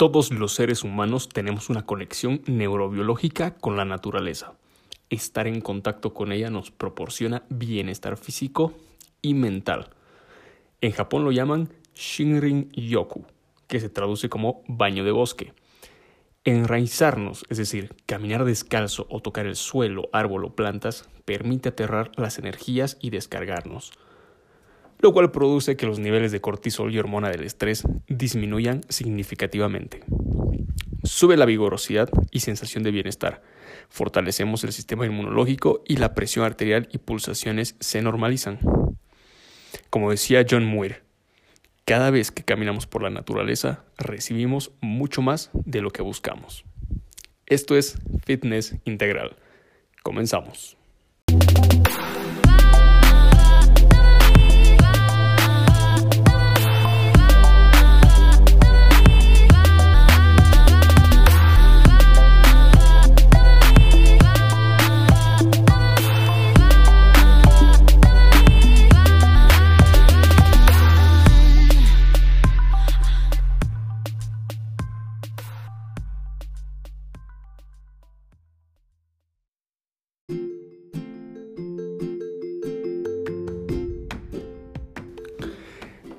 Todos los seres humanos tenemos una conexión neurobiológica con la naturaleza. Estar en contacto con ella nos proporciona bienestar físico y mental. En Japón lo llaman Shinrin Yoku, que se traduce como baño de bosque. Enraizarnos, es decir, caminar descalzo o tocar el suelo, árbol o plantas, permite aterrar las energías y descargarnos lo cual produce que los niveles de cortisol y hormona del estrés disminuyan significativamente. Sube la vigorosidad y sensación de bienestar. Fortalecemos el sistema inmunológico y la presión arterial y pulsaciones se normalizan. Como decía John Muir, cada vez que caminamos por la naturaleza recibimos mucho más de lo que buscamos. Esto es Fitness Integral. Comenzamos.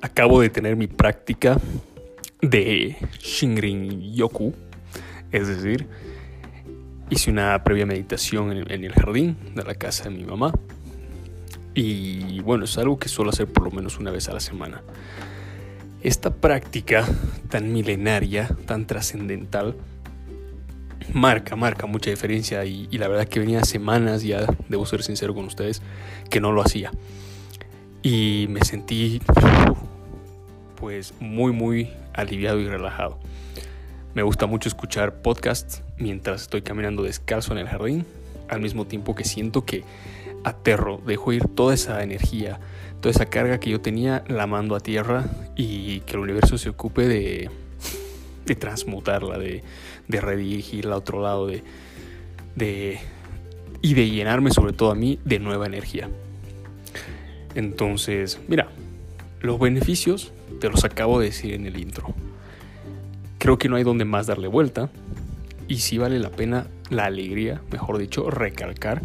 Acabo de tener mi práctica de Shinrin Yoku, es decir, hice una previa meditación en, el jardín de la casa de mi mamá. Y bueno, es algo que suelo hacer por lo menos una vez a la semana. Esta práctica tan milenaria, tan trascendental, marca, marca mucha diferencia y, la verdad que venía semanas ya, debo ser sincero con ustedes, que no lo hacía. Y me sentí pues muy muy aliviado y relajado. Me gusta mucho escuchar podcasts mientras estoy caminando descalzo en el jardín, al mismo tiempo que siento que aterro, dejo ir toda esa energía, toda esa carga que yo tenía, la mando a tierra y que el universo se ocupe de, de transmutarla, de, de redirigirla a otro lado, de, de, y de llenarme sobre todo a mí de nueva energía. Entonces, mira, los beneficios te los acabo de decir en el intro. Creo que no hay donde más darle vuelta. Y sí vale la pena la alegría, mejor dicho, recalcar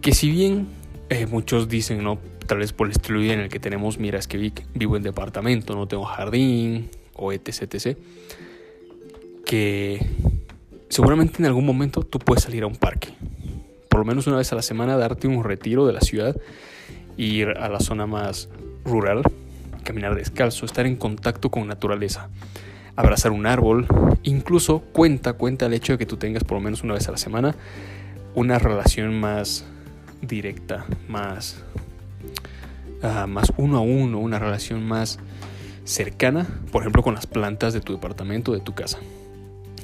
que si bien eh, muchos dicen, ¿no? Tal vez por el estilo en el que tenemos, mira, es que vivo en departamento, no tengo jardín, o etc, etc. Que seguramente en algún momento tú puedes salir a un parque. Por lo menos una vez a la semana darte un retiro de la ciudad ir a la zona más rural caminar descalzo, estar en contacto con naturaleza, abrazar un árbol, incluso cuenta, cuenta el hecho de que tú tengas por lo menos una vez a la semana una relación más directa, más, uh, más uno a uno, una relación más cercana, por ejemplo con las plantas de tu departamento, de tu casa.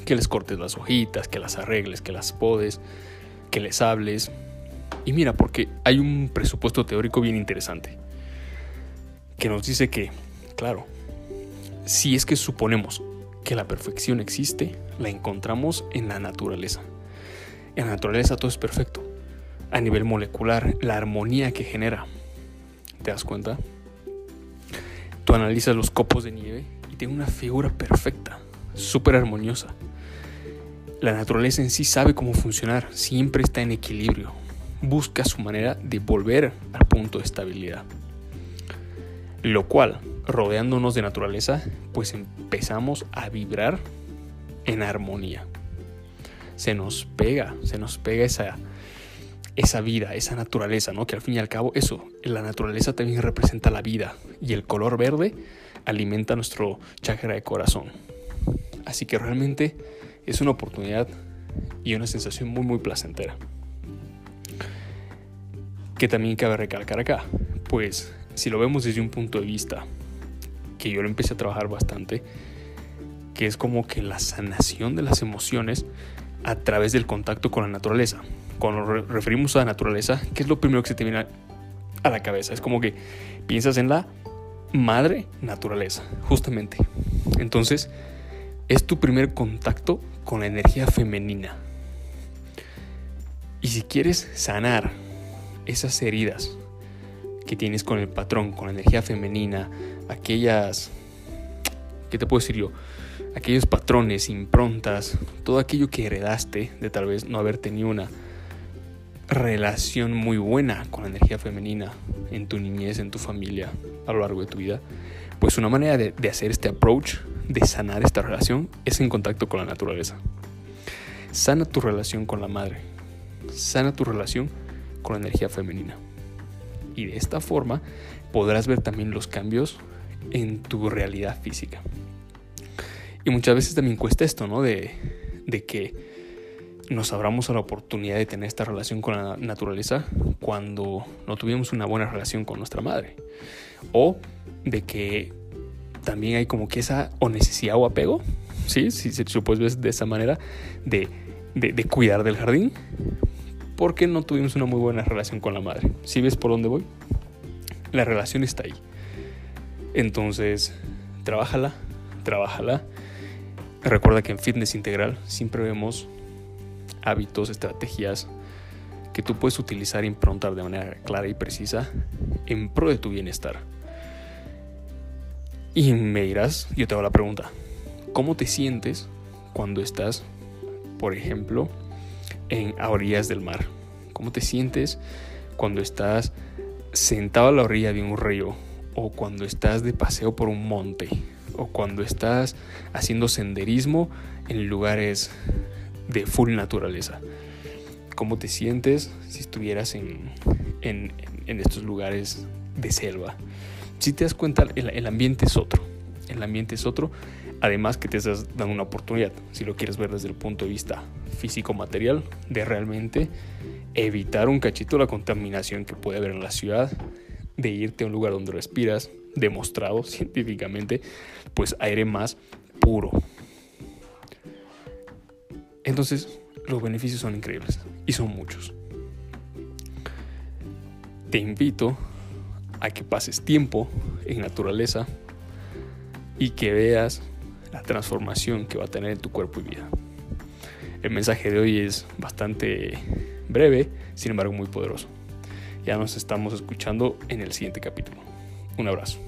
Que les cortes las hojitas, que las arregles, que las podes, que les hables. Y mira, porque hay un presupuesto teórico bien interesante que nos dice que, claro, si es que suponemos que la perfección existe, la encontramos en la naturaleza. En la naturaleza todo es perfecto. A nivel molecular, la armonía que genera. ¿Te das cuenta? Tú analizas los copos de nieve y tiene una figura perfecta, súper armoniosa. La naturaleza en sí sabe cómo funcionar, siempre está en equilibrio, busca su manera de volver al punto de estabilidad. Lo cual, rodeándonos de naturaleza, pues empezamos a vibrar en armonía. Se nos pega, se nos pega esa, esa vida, esa naturaleza, ¿no? Que al fin y al cabo, eso, la naturaleza también representa la vida y el color verde alimenta nuestro chakra de corazón. Así que realmente es una oportunidad y una sensación muy, muy placentera. Que también cabe recalcar acá, pues si lo vemos desde un punto de vista que yo lo empecé a trabajar bastante, que es como que la sanación de las emociones a través del contacto con la naturaleza. Cuando nos referimos a la naturaleza, ¿qué es lo primero que se te viene a la cabeza? Es como que piensas en la madre naturaleza, justamente. Entonces, es tu primer contacto con la energía femenina. Y si quieres sanar esas heridas que tienes con el patrón, con la energía femenina, aquellas ¿Qué te puedo decir yo? Aquellos patrones, improntas, todo aquello que heredaste de tal vez no haber tenido una relación muy buena con la energía femenina en tu niñez, en tu familia, a lo largo de tu vida, pues una manera de, de hacer este approach, de sanar esta relación, es en contacto con la naturaleza. Sana tu relación con la madre, sana tu relación con la energía femenina. Y de esta forma podrás ver también los cambios en tu realidad física. Y muchas veces también cuesta esto, ¿no? De, de que nos abramos a la oportunidad de tener esta relación con la naturaleza cuando no tuvimos una buena relación con nuestra madre. O de que también hay como que esa o necesidad o apego, ¿sí? Si se puedes de esa manera, de, de, cuidar del jardín, porque no tuvimos una muy buena relación con la madre. ¿Sí ves por dónde voy? La relación está ahí. Entonces, trabájala, trabájala. Recuerda que en fitness integral siempre vemos hábitos, estrategias que tú puedes utilizar e improntar de manera clara y precisa en pro de tu bienestar. Y me dirás, yo te hago la pregunta, ¿cómo te sientes cuando estás, por ejemplo, en a orillas del mar? ¿Cómo te sientes cuando estás sentado a la orilla de un río o cuando estás de paseo por un monte o cuando estás haciendo senderismo en lugares de full naturaleza. ¿Cómo te sientes si estuvieras en, en, estos lugares de selva? Si te das cuenta, el, ambiente es otro. El ambiente es otro. Además que te estás dando una oportunidad, si lo quieres ver desde el punto de vista físico-material, de realmente evitar un cachito la contaminación que puede haber en la ciudad, de irte a un lugar donde respiras, demostrado científicamente, pues aire más puro. Entonces, los beneficios son increíbles y son muchos. Te invito a que pases tiempo en naturaleza y que veas la transformación que va a tener en tu cuerpo y vida. El mensaje de hoy es bastante breve, sin embargo muy poderoso. Ya nos estamos escuchando en el siguiente capítulo. Un abrazo.